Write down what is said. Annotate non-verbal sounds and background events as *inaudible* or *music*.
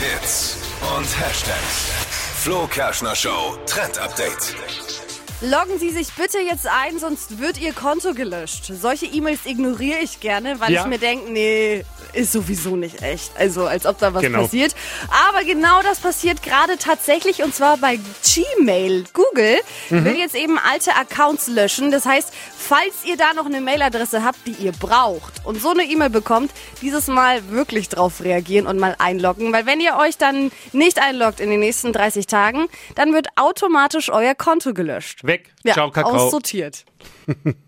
Hits und Hashtags. Flo Kerschner Show Trend Update. Loggen Sie sich bitte jetzt ein, sonst wird Ihr Konto gelöscht. Solche E-Mails ignoriere ich gerne, weil Ja. ich mir denke, nee, ist sowieso nicht echt. Also als ob da was Genau. passiert. Aber genau das passiert gerade tatsächlich und zwar bei Gmail. Google Mhm. will jetzt eben alte Accounts löschen. Das heißt, falls ihr da noch eine Mailadresse habt, die ihr braucht und so eine E-Mail bekommt, dieses Mal wirklich drauf reagieren und mal einloggen. Weil wenn ihr euch dann nicht einloggt in den nächsten 30 Tagen, dann wird automatisch euer Konto gelöscht. Weg. Ja, Ciao, Kakao. aussortiert. *laughs*